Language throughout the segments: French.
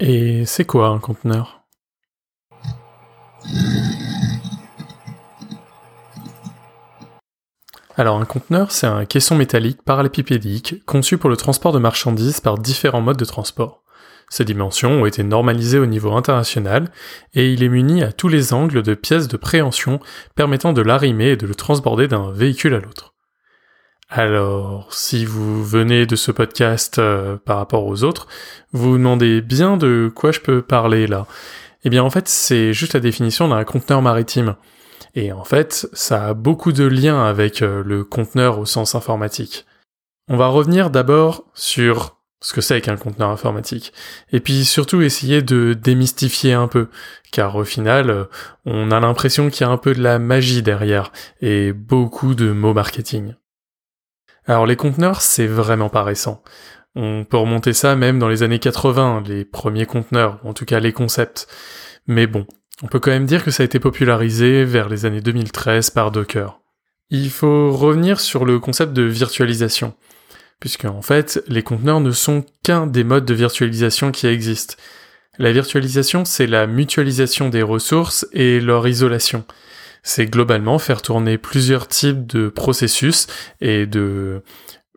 Et c'est quoi un conteneur? Alors un conteneur, c'est un caisson métallique parallépipédique conçu pour le transport de marchandises par différents modes de transport. Ces dimensions ont été normalisées au niveau international et il est muni à tous les angles de pièces de préhension permettant de l'arrimer et de le transborder d'un véhicule à l'autre. Alors, si vous venez de ce podcast euh, par rapport aux autres, vous vous demandez bien de quoi je peux parler là. Eh bien en fait, c'est juste la définition d'un conteneur maritime. Et en fait, ça a beaucoup de liens avec euh, le conteneur au sens informatique. On va revenir d'abord sur ce que c'est qu'un conteneur informatique. Et puis surtout essayer de démystifier un peu, car au final, euh, on a l'impression qu'il y a un peu de la magie derrière, et beaucoup de mots marketing. Alors les conteneurs, c'est vraiment pas récent. On peut remonter ça même dans les années 80, les premiers conteneurs, en tout cas les concepts. Mais bon, on peut quand même dire que ça a été popularisé vers les années 2013 par Docker. Il faut revenir sur le concept de virtualisation, puisque en fait, les conteneurs ne sont qu'un des modes de virtualisation qui existent. La virtualisation, c'est la mutualisation des ressources et leur isolation c'est globalement faire tourner plusieurs types de processus et de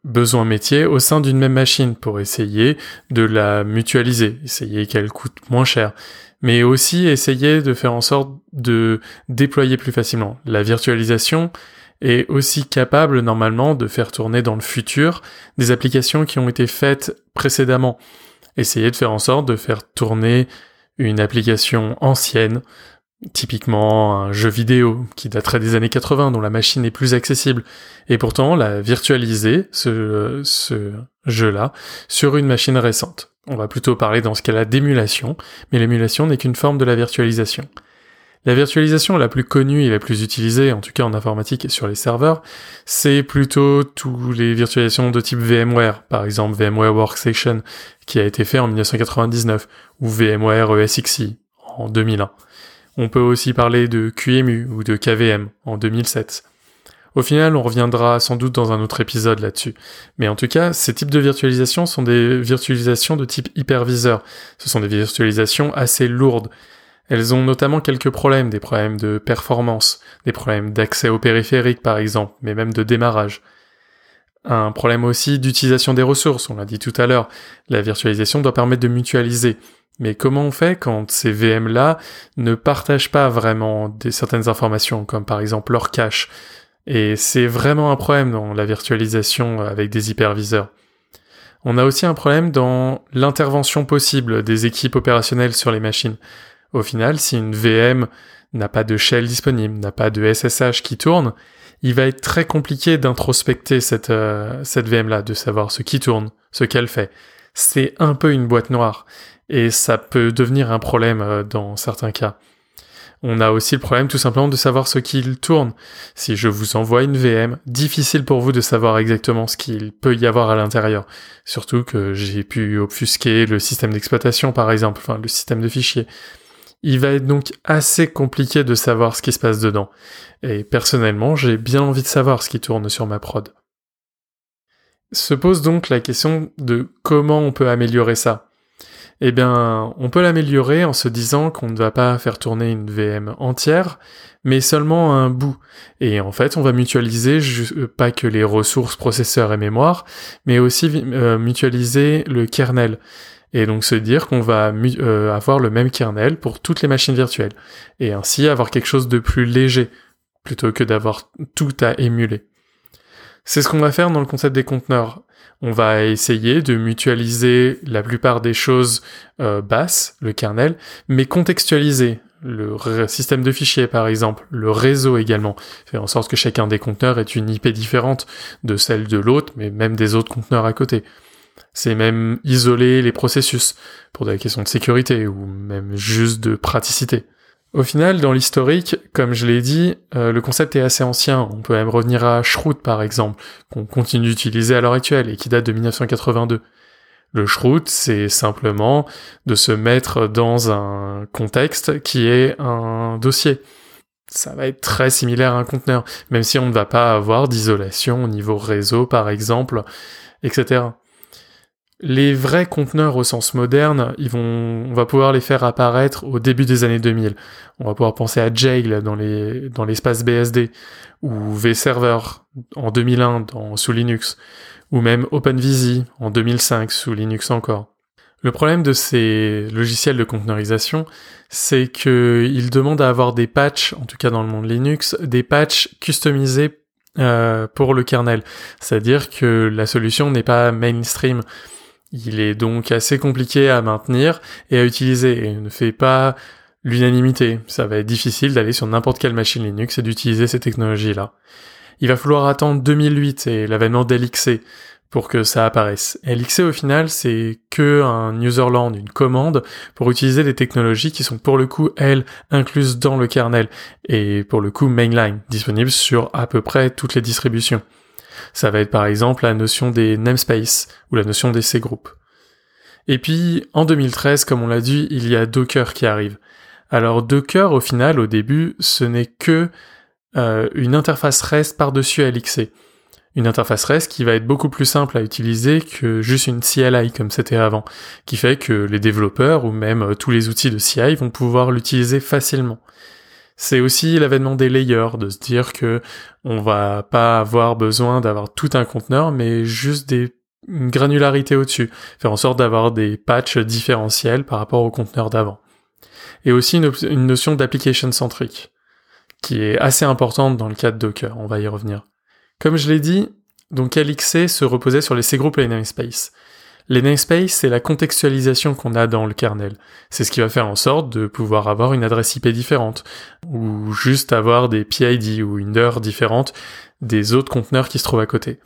besoins métiers au sein d'une même machine pour essayer de la mutualiser, essayer qu'elle coûte moins cher, mais aussi essayer de faire en sorte de déployer plus facilement. La virtualisation est aussi capable normalement de faire tourner dans le futur des applications qui ont été faites précédemment. Essayer de faire en sorte de faire tourner une application ancienne Typiquement un jeu vidéo qui daterait des années 80 dont la machine est plus accessible. Et pourtant, la virtualiser, ce, ce jeu-là, sur une machine récente. On va plutôt parler dans ce cas-là d'émulation, mais l'émulation n'est qu'une forme de la virtualisation. La virtualisation la plus connue et la plus utilisée, en tout cas en informatique et sur les serveurs, c'est plutôt tous les virtualisations de type VMware, par exemple VMware Workstation, qui a été fait en 1999, ou VMware ESXi en 2001. On peut aussi parler de QEMU ou de KVM en 2007. Au final, on reviendra sans doute dans un autre épisode là-dessus. Mais en tout cas, ces types de virtualisation sont des virtualisations de type hyperviseur. Ce sont des virtualisations assez lourdes. Elles ont notamment quelques problèmes, des problèmes de performance, des problèmes d'accès au périphérique par exemple, mais même de démarrage. Un problème aussi d'utilisation des ressources, on l'a dit tout à l'heure. La virtualisation doit permettre de mutualiser. Mais comment on fait quand ces VM-là ne partagent pas vraiment des, certaines informations, comme par exemple leur cache? Et c'est vraiment un problème dans la virtualisation avec des hyperviseurs. On a aussi un problème dans l'intervention possible des équipes opérationnelles sur les machines. Au final, si une VM n'a pas de shell disponible, n'a pas de SSH qui tourne, il va être très compliqué d'introspecter cette, euh, cette VM-là, de savoir ce qui tourne, ce qu'elle fait. C'est un peu une boîte noire et ça peut devenir un problème euh, dans certains cas. On a aussi le problème tout simplement de savoir ce qu'il tourne. Si je vous envoie une VM, difficile pour vous de savoir exactement ce qu'il peut y avoir à l'intérieur. Surtout que j'ai pu obfusquer le système d'exploitation par exemple, enfin le système de fichiers. Il va être donc assez compliqué de savoir ce qui se passe dedans. Et personnellement, j'ai bien envie de savoir ce qui tourne sur ma prod. Se pose donc la question de comment on peut améliorer ça eh bien, on peut l'améliorer en se disant qu'on ne va pas faire tourner une VM entière, mais seulement un bout. Et en fait, on va mutualiser pas que les ressources processeurs et mémoire, mais aussi euh, mutualiser le kernel. Et donc se dire qu'on va euh, avoir le même kernel pour toutes les machines virtuelles. Et ainsi avoir quelque chose de plus léger, plutôt que d'avoir tout à émuler. C'est ce qu'on va faire dans le concept des conteneurs. On va essayer de mutualiser la plupart des choses euh, basses, le kernel, mais contextualiser le système de fichiers par exemple, le réseau également, faire en sorte que chacun des conteneurs ait une IP différente de celle de l'autre, mais même des autres conteneurs à côté. C'est même isoler les processus pour des questions de sécurité ou même juste de praticité. Au final, dans l'historique, comme je l'ai dit, euh, le concept est assez ancien. On peut même revenir à Shroot, par exemple, qu'on continue d'utiliser à l'heure actuelle et qui date de 1982. Le Shroot, c'est simplement de se mettre dans un contexte qui est un dossier. Ça va être très similaire à un conteneur, même si on ne va pas avoir d'isolation au niveau réseau, par exemple, etc. Les vrais conteneurs au sens moderne, ils on va pouvoir les faire apparaître au début des années 2000. On va pouvoir penser à Jail dans les, dans l'espace BSD, ou vServer en 2001 dans, sous Linux, ou même OpenVisi en 2005 sous Linux encore. Le problème de ces logiciels de conteneurisation, c'est qu'ils demandent à avoir des patchs, en tout cas dans le monde Linux, des patchs customisés euh, pour le kernel. C'est-à-dire que la solution n'est pas mainstream. Il est donc assez compliqué à maintenir et à utiliser et ne fait pas l'unanimité. Ça va être difficile d'aller sur n'importe quelle machine Linux et d'utiliser ces technologies-là. Il va falloir attendre 2008 et l'avènement d'LXC pour que ça apparaisse. LXC au final, c'est que un userland, une commande pour utiliser des technologies qui sont pour le coup, elles, incluses dans le kernel et pour le coup mainline, disponibles sur à peu près toutes les distributions. Ça va être par exemple la notion des namespace ou la notion des C-groupes. Et puis, en 2013, comme on l'a dit, il y a Docker qui arrive. Alors Docker, au final, au début, ce n'est que euh, une interface REST par-dessus LXC. Une interface REST qui va être beaucoup plus simple à utiliser que juste une CLI comme c'était avant, qui fait que les développeurs ou même euh, tous les outils de CI vont pouvoir l'utiliser facilement. C'est aussi l'avènement des layers, de se dire que on va pas avoir besoin d'avoir tout un conteneur, mais juste des une granularité au-dessus, faire en sorte d'avoir des patchs différentiels par rapport au conteneur d'avant. Et aussi une, notion d'application centrique, qui est assez importante dans le cas de Docker, on va y revenir. Comme je l'ai dit, donc LXC se reposait sur les C-groups et namespace. Les namespace, c'est la contextualisation qu'on a dans le kernel. C'est ce qui va faire en sorte de pouvoir avoir une adresse IP différente, ou juste avoir des PID ou une heure différente des autres conteneurs qui se trouvent à côté.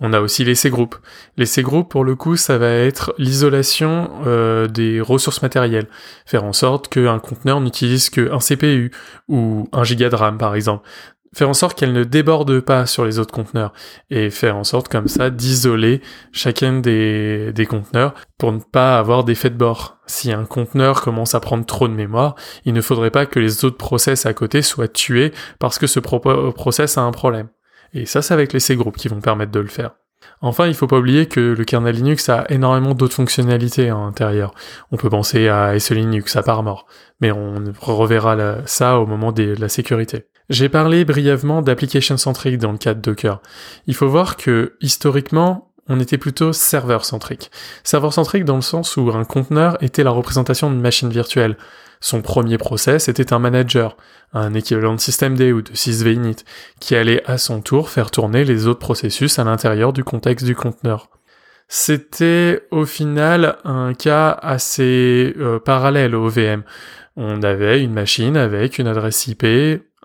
On a aussi les C-groups. Les C-groups, pour le coup, ça va être l'isolation euh, des ressources matérielles. Faire en sorte qu'un conteneur n'utilise qu'un CPU ou un giga de RAM, par exemple faire en sorte qu'elle ne déborde pas sur les autres conteneurs et faire en sorte comme ça d'isoler chacun des, des conteneurs pour ne pas avoir d'effet de bord. Si un conteneur commence à prendre trop de mémoire, il ne faudrait pas que les autres process à côté soient tués parce que ce process a un problème. Et ça, c'est avec les C-groups qui vont permettre de le faire. Enfin, il faut pas oublier que le kernel Linux a énormément d'autres fonctionnalités à l'intérieur. On peut penser à SE Linux, à part mort, mais on reverra ça au moment de la sécurité. J'ai parlé brièvement d'application centrique dans le cas de Docker. Il faut voir que, historiquement, on était plutôt serveur centrique. Serveur centrique dans le sens où un conteneur était la représentation d'une machine virtuelle. Son premier process était un manager, un équivalent de systemd ou de sysvinit, qui allait à son tour faire tourner les autres processus à l'intérieur du contexte du conteneur. C'était au final un cas assez euh, parallèle au VM. On avait une machine avec une adresse IP,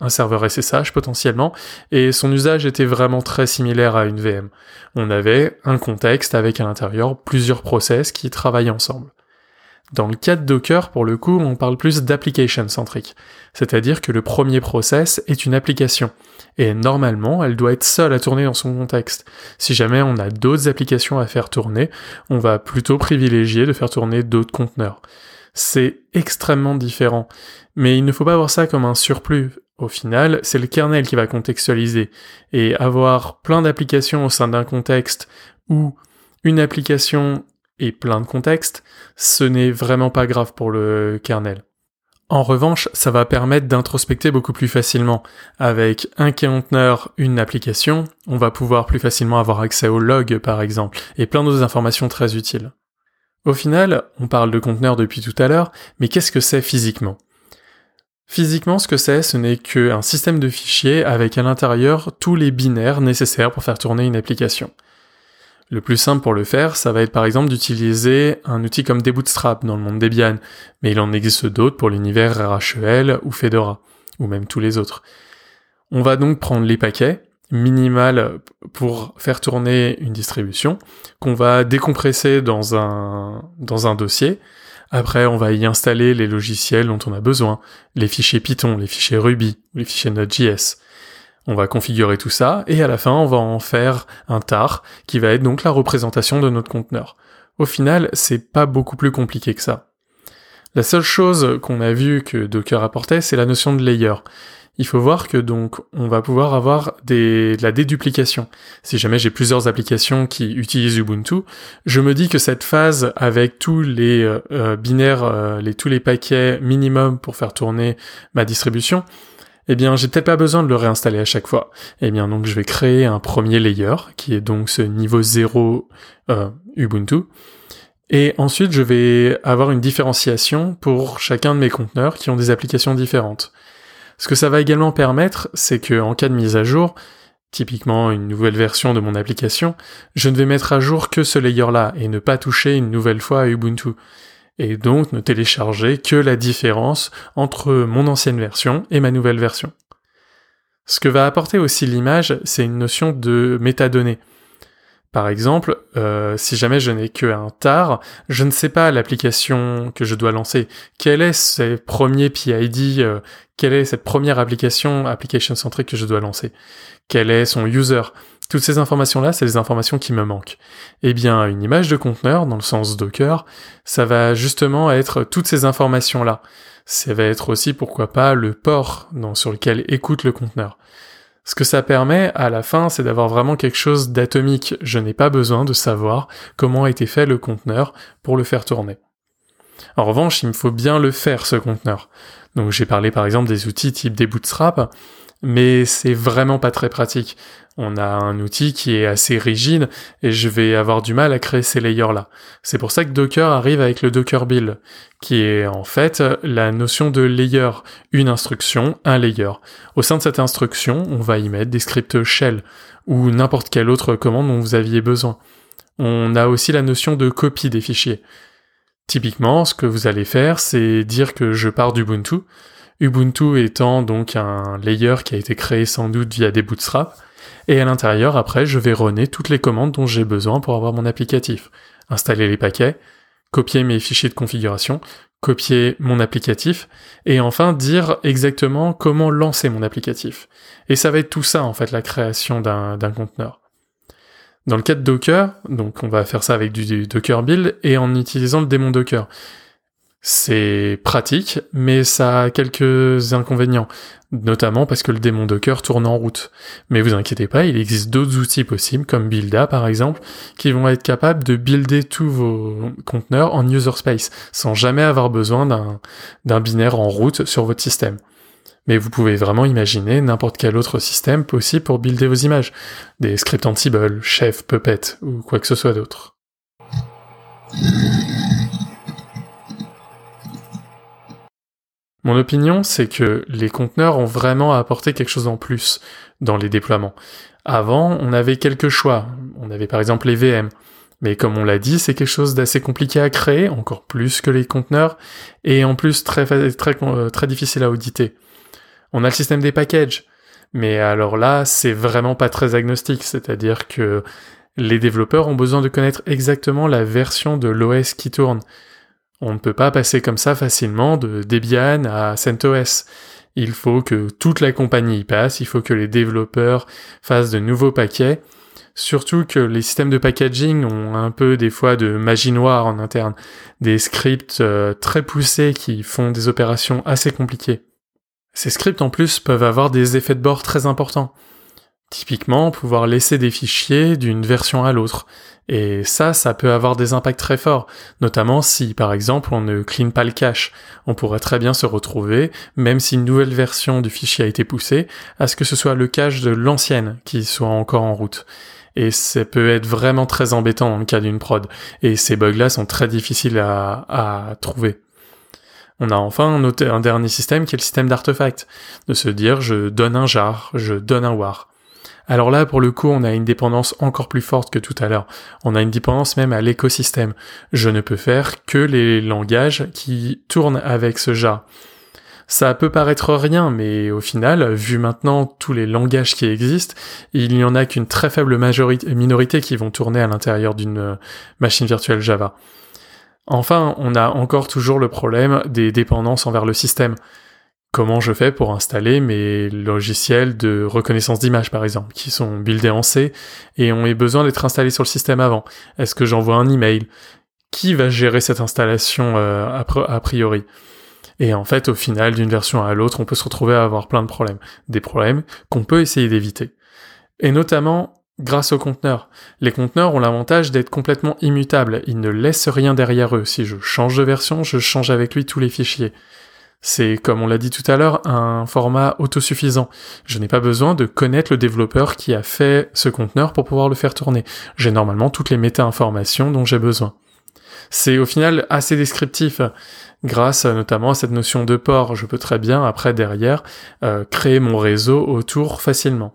un serveur SSH potentiellement, et son usage était vraiment très similaire à une VM. On avait un contexte avec à l'intérieur plusieurs process qui travaillaient ensemble. Dans le cas de Docker, pour le coup, on parle plus d'application centrique, c'est-à-dire que le premier process est une application, et normalement, elle doit être seule à tourner dans son contexte. Si jamais on a d'autres applications à faire tourner, on va plutôt privilégier de faire tourner d'autres conteneurs. C'est extrêmement différent, mais il ne faut pas voir ça comme un surplus. Au final, c'est le kernel qui va contextualiser. Et avoir plein d'applications au sein d'un contexte ou une application et plein de contextes, ce n'est vraiment pas grave pour le kernel. En revanche, ça va permettre d'introspecter beaucoup plus facilement. Avec un conteneur, une application, on va pouvoir plus facilement avoir accès aux logs par exemple, et plein d'autres informations très utiles. Au final, on parle de conteneur depuis tout à l'heure, mais qu'est-ce que c'est physiquement? Physiquement, ce que c'est, ce n'est qu'un système de fichiers avec à l'intérieur tous les binaires nécessaires pour faire tourner une application. Le plus simple pour le faire, ça va être par exemple d'utiliser un outil comme Debootstrap dans le monde Debian, mais il en existe d'autres pour l'univers RHEL ou Fedora, ou même tous les autres. On va donc prendre les paquets, minimal pour faire tourner une distribution, qu'on va décompresser dans un, dans un dossier, après, on va y installer les logiciels dont on a besoin, les fichiers Python, les fichiers Ruby, les fichiers Node.js. On va configurer tout ça, et à la fin, on va en faire un tar, qui va être donc la représentation de notre conteneur. Au final, c'est pas beaucoup plus compliqué que ça. La seule chose qu'on a vu que Docker apportait, c'est la notion de layer. Il faut voir que donc on va pouvoir avoir de la déduplication. Si jamais j'ai plusieurs applications qui utilisent Ubuntu, je me dis que cette phase avec tous les euh, euh, binaires, euh, tous les paquets minimum pour faire tourner ma distribution, eh bien j'ai peut-être pas besoin de le réinstaller à chaque fois. Eh bien donc je vais créer un premier layer qui est donc ce niveau 0 Ubuntu. Et ensuite je vais avoir une différenciation pour chacun de mes conteneurs qui ont des applications différentes. Ce que ça va également permettre, c'est que en cas de mise à jour, typiquement une nouvelle version de mon application, je ne vais mettre à jour que ce layer-là et ne pas toucher une nouvelle fois à Ubuntu. Et donc ne télécharger que la différence entre mon ancienne version et ma nouvelle version. Ce que va apporter aussi l'image, c'est une notion de métadonnées. Par exemple, euh, si jamais je n'ai qu'un tar, je ne sais pas l'application que je dois lancer. Quel est ce premier PID euh, Quelle est cette première application, application centrique que je dois lancer? Quel est son user? Toutes ces informations-là, c'est des informations qui me manquent. Eh bien, une image de conteneur, dans le sens Docker, ça va justement être toutes ces informations-là. Ça va être aussi, pourquoi pas, le port sur lequel écoute le conteneur. Ce que ça permet à la fin, c'est d'avoir vraiment quelque chose d'atomique. Je n'ai pas besoin de savoir comment a été fait le conteneur pour le faire tourner. En revanche, il me faut bien le faire, ce conteneur. Donc j'ai parlé par exemple des outils type des bootstraps, mais c'est vraiment pas très pratique on a un outil qui est assez rigide et je vais avoir du mal à créer ces layers-là. C'est pour ça que Docker arrive avec le Docker Build, qui est en fait la notion de layer, une instruction, un layer. Au sein de cette instruction, on va y mettre des scripts shell ou n'importe quelle autre commande dont vous aviez besoin. On a aussi la notion de copie des fichiers. Typiquement, ce que vous allez faire, c'est dire que je pars d'Ubuntu, Ubuntu étant donc un layer qui a été créé sans doute via des bootstraps, et à l'intérieur, après, je vais runner toutes les commandes dont j'ai besoin pour avoir mon applicatif. Installer les paquets, copier mes fichiers de configuration, copier mon applicatif, et enfin dire exactement comment lancer mon applicatif. Et ça va être tout ça, en fait, la création d'un conteneur. Dans le cas de Docker, donc on va faire ça avec du Docker build et en utilisant le démon Docker. C'est pratique, mais ça a quelques inconvénients, notamment parce que le démon Docker tourne en route. Mais vous inquiétez pas, il existe d'autres outils possibles, comme Builda par exemple, qui vont être capables de builder tous vos conteneurs en user space, sans jamais avoir besoin d'un binaire en route sur votre système. Mais vous pouvez vraiment imaginer n'importe quel autre système possible pour builder vos images. Des scripts Ansible, Chef, Puppet, ou quoi que ce soit d'autre. Mon opinion, c'est que les conteneurs ont vraiment apporté quelque chose en plus dans les déploiements. Avant, on avait quelques choix. On avait par exemple les VM. Mais comme on l'a dit, c'est quelque chose d'assez compliqué à créer, encore plus que les conteneurs, et en plus très, très, euh, très difficile à auditer. On a le système des packages. Mais alors là, c'est vraiment pas très agnostique, c'est-à-dire que les développeurs ont besoin de connaître exactement la version de l'OS qui tourne. On ne peut pas passer comme ça facilement de Debian à CentOS. Il faut que toute la compagnie y passe, il faut que les développeurs fassent de nouveaux paquets, surtout que les systèmes de packaging ont un peu des fois de magie noire en interne, des scripts euh, très poussés qui font des opérations assez compliquées. Ces scripts en plus peuvent avoir des effets de bord très importants. Typiquement, pouvoir laisser des fichiers d'une version à l'autre. Et ça, ça peut avoir des impacts très forts, notamment si par exemple on ne clean pas le cache. On pourrait très bien se retrouver, même si une nouvelle version du fichier a été poussée, à ce que ce soit le cache de l'ancienne qui soit encore en route. Et ça peut être vraiment très embêtant dans le cas d'une prod. Et ces bugs-là sont très difficiles à, à trouver. On a enfin un, un dernier système qui est le système d'artefact. De se dire je donne un jar, je donne un war. Alors là, pour le coup, on a une dépendance encore plus forte que tout à l'heure. On a une dépendance même à l'écosystème. Je ne peux faire que les langages qui tournent avec ce jar. Ça peut paraître rien, mais au final, vu maintenant tous les langages qui existent, il n'y en a qu'une très faible majorité, minorité qui vont tourner à l'intérieur d'une euh, machine virtuelle Java. Enfin, on a encore toujours le problème des dépendances envers le système comment je fais pour installer mes logiciels de reconnaissance d'image par exemple, qui sont buildés en C et ont besoin d'être installés sur le système avant. Est-ce que j'envoie un email? Qui va gérer cette installation euh, a priori? Et en fait, au final, d'une version à l'autre, on peut se retrouver à avoir plein de problèmes. Des problèmes qu'on peut essayer d'éviter. Et notamment, grâce aux conteneurs. Les conteneurs ont l'avantage d'être complètement immutables. Ils ne laissent rien derrière eux. Si je change de version, je change avec lui tous les fichiers. C'est, comme on l'a dit tout à l'heure, un format autosuffisant. Je n'ai pas besoin de connaître le développeur qui a fait ce conteneur pour pouvoir le faire tourner. J'ai normalement toutes les méta-informations dont j'ai besoin. C'est au final assez descriptif. Grâce notamment à cette notion de port, je peux très bien, après derrière, euh, créer mon réseau autour facilement.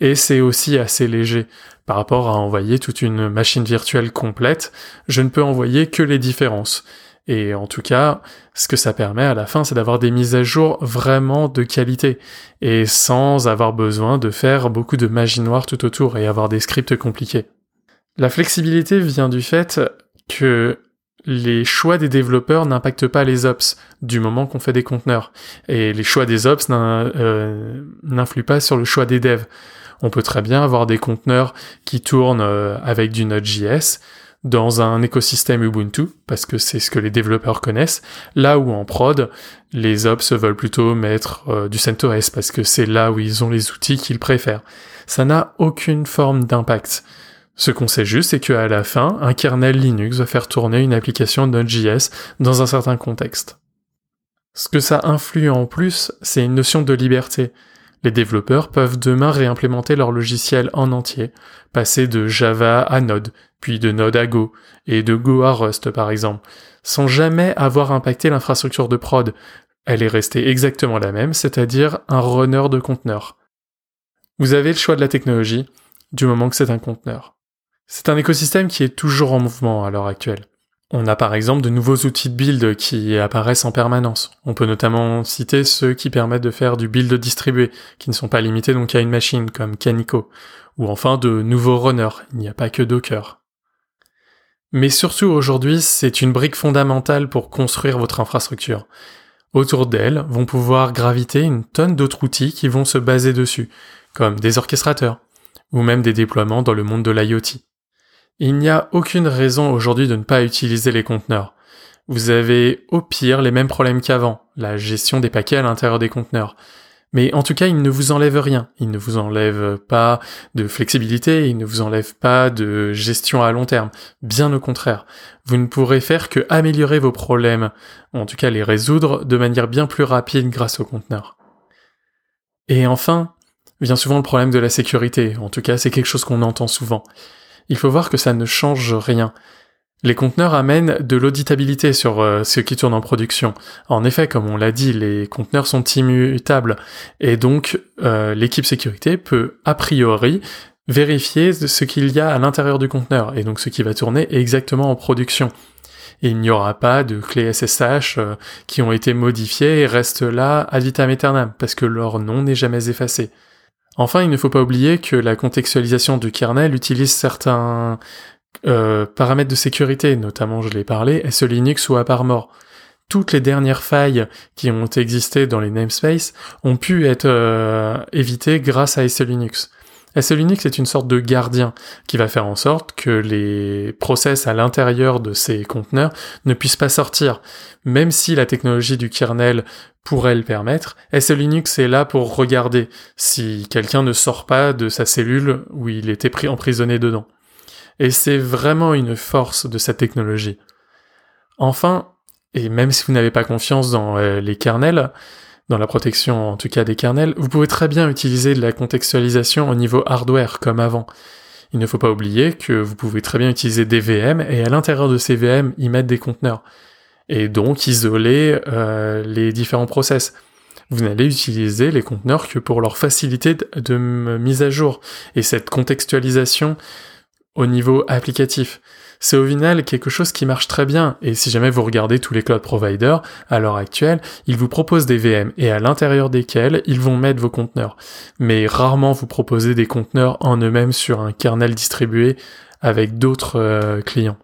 Et c'est aussi assez léger. Par rapport à envoyer toute une machine virtuelle complète, je ne peux envoyer que les différences. Et en tout cas, ce que ça permet à la fin, c'est d'avoir des mises à jour vraiment de qualité, et sans avoir besoin de faire beaucoup de magie noire tout autour et avoir des scripts compliqués. La flexibilité vient du fait que les choix des développeurs n'impactent pas les ops du moment qu'on fait des conteneurs. Et les choix des ops euh, n'influent pas sur le choix des devs. On peut très bien avoir des conteneurs qui tournent euh, avec du Node.js, dans un écosystème Ubuntu, parce que c'est ce que les développeurs connaissent, là où en prod, les ops veulent plutôt mettre euh, du CentOS, parce que c'est là où ils ont les outils qu'ils préfèrent. Ça n'a aucune forme d'impact. Ce qu'on sait juste, c'est qu'à la fin, un kernel Linux va faire tourner une application Node.js dans un certain contexte. Ce que ça influe en plus, c'est une notion de liberté. Les développeurs peuvent demain réimplémenter leur logiciel en entier, passer de Java à Node, puis de Node à Go, et de Go à Rust par exemple, sans jamais avoir impacté l'infrastructure de prod. Elle est restée exactement la même, c'est-à-dire un runner de conteneur. Vous avez le choix de la technologie, du moment que c'est un conteneur. C'est un écosystème qui est toujours en mouvement à l'heure actuelle. On a par exemple de nouveaux outils de build qui apparaissent en permanence. On peut notamment citer ceux qui permettent de faire du build distribué, qui ne sont pas limités donc à une machine comme Canico, ou enfin de nouveaux runners, il n'y a pas que Docker. Mais surtout aujourd'hui, c'est une brique fondamentale pour construire votre infrastructure. Autour d'elle vont pouvoir graviter une tonne d'autres outils qui vont se baser dessus, comme des orchestrateurs, ou même des déploiements dans le monde de l'IoT. Il n'y a aucune raison aujourd'hui de ne pas utiliser les conteneurs. Vous avez au pire les mêmes problèmes qu'avant, la gestion des paquets à l'intérieur des conteneurs. Mais en tout cas, ils ne vous enlèvent rien. Ils ne vous enlèvent pas de flexibilité, ils ne vous enlèvent pas de gestion à long terme. Bien au contraire. Vous ne pourrez faire que améliorer vos problèmes, en tout cas les résoudre de manière bien plus rapide grâce aux conteneurs. Et enfin, vient souvent le problème de la sécurité. En tout cas, c'est quelque chose qu'on entend souvent il faut voir que ça ne change rien. Les conteneurs amènent de l'auditabilité sur euh, ce qui tourne en production. En effet, comme on l'a dit, les conteneurs sont immutables et donc euh, l'équipe sécurité peut a priori vérifier ce qu'il y a à l'intérieur du conteneur et donc ce qui va tourner exactement en production. il n'y aura pas de clés SSH euh, qui ont été modifiées et restent là ad vitam aeternam parce que leur nom n'est jamais effacé. Enfin, il ne faut pas oublier que la contextualisation du kernel utilise certains euh, paramètres de sécurité, notamment, je l'ai parlé, SE Linux ou AppArmor. Toutes les dernières failles qui ont existé dans les namespaces ont pu être euh, évitées grâce à SE. SE Linux est une sorte de gardien qui va faire en sorte que les process à l'intérieur de ces conteneurs ne puissent pas sortir. Même si la technologie du kernel pourrait le permettre, SE Linux est là pour regarder si quelqu'un ne sort pas de sa cellule où il était pris emprisonné dedans. Et c'est vraiment une force de cette technologie. Enfin, et même si vous n'avez pas confiance dans euh, les kernels, dans la protection en tout cas des kernels, vous pouvez très bien utiliser de la contextualisation au niveau hardware comme avant. Il ne faut pas oublier que vous pouvez très bien utiliser des VM et à l'intérieur de ces VM y mettre des conteneurs et donc isoler euh, les différents process. Vous n'allez utiliser les conteneurs que pour leur facilité de mise à jour et cette contextualisation au niveau applicatif. C'est au final quelque chose qui marche très bien, et si jamais vous regardez tous les cloud providers, à l'heure actuelle, ils vous proposent des VM, et à l'intérieur desquels ils vont mettre vos conteneurs. Mais rarement vous proposez des conteneurs en eux-mêmes sur un kernel distribué avec d'autres euh, clients.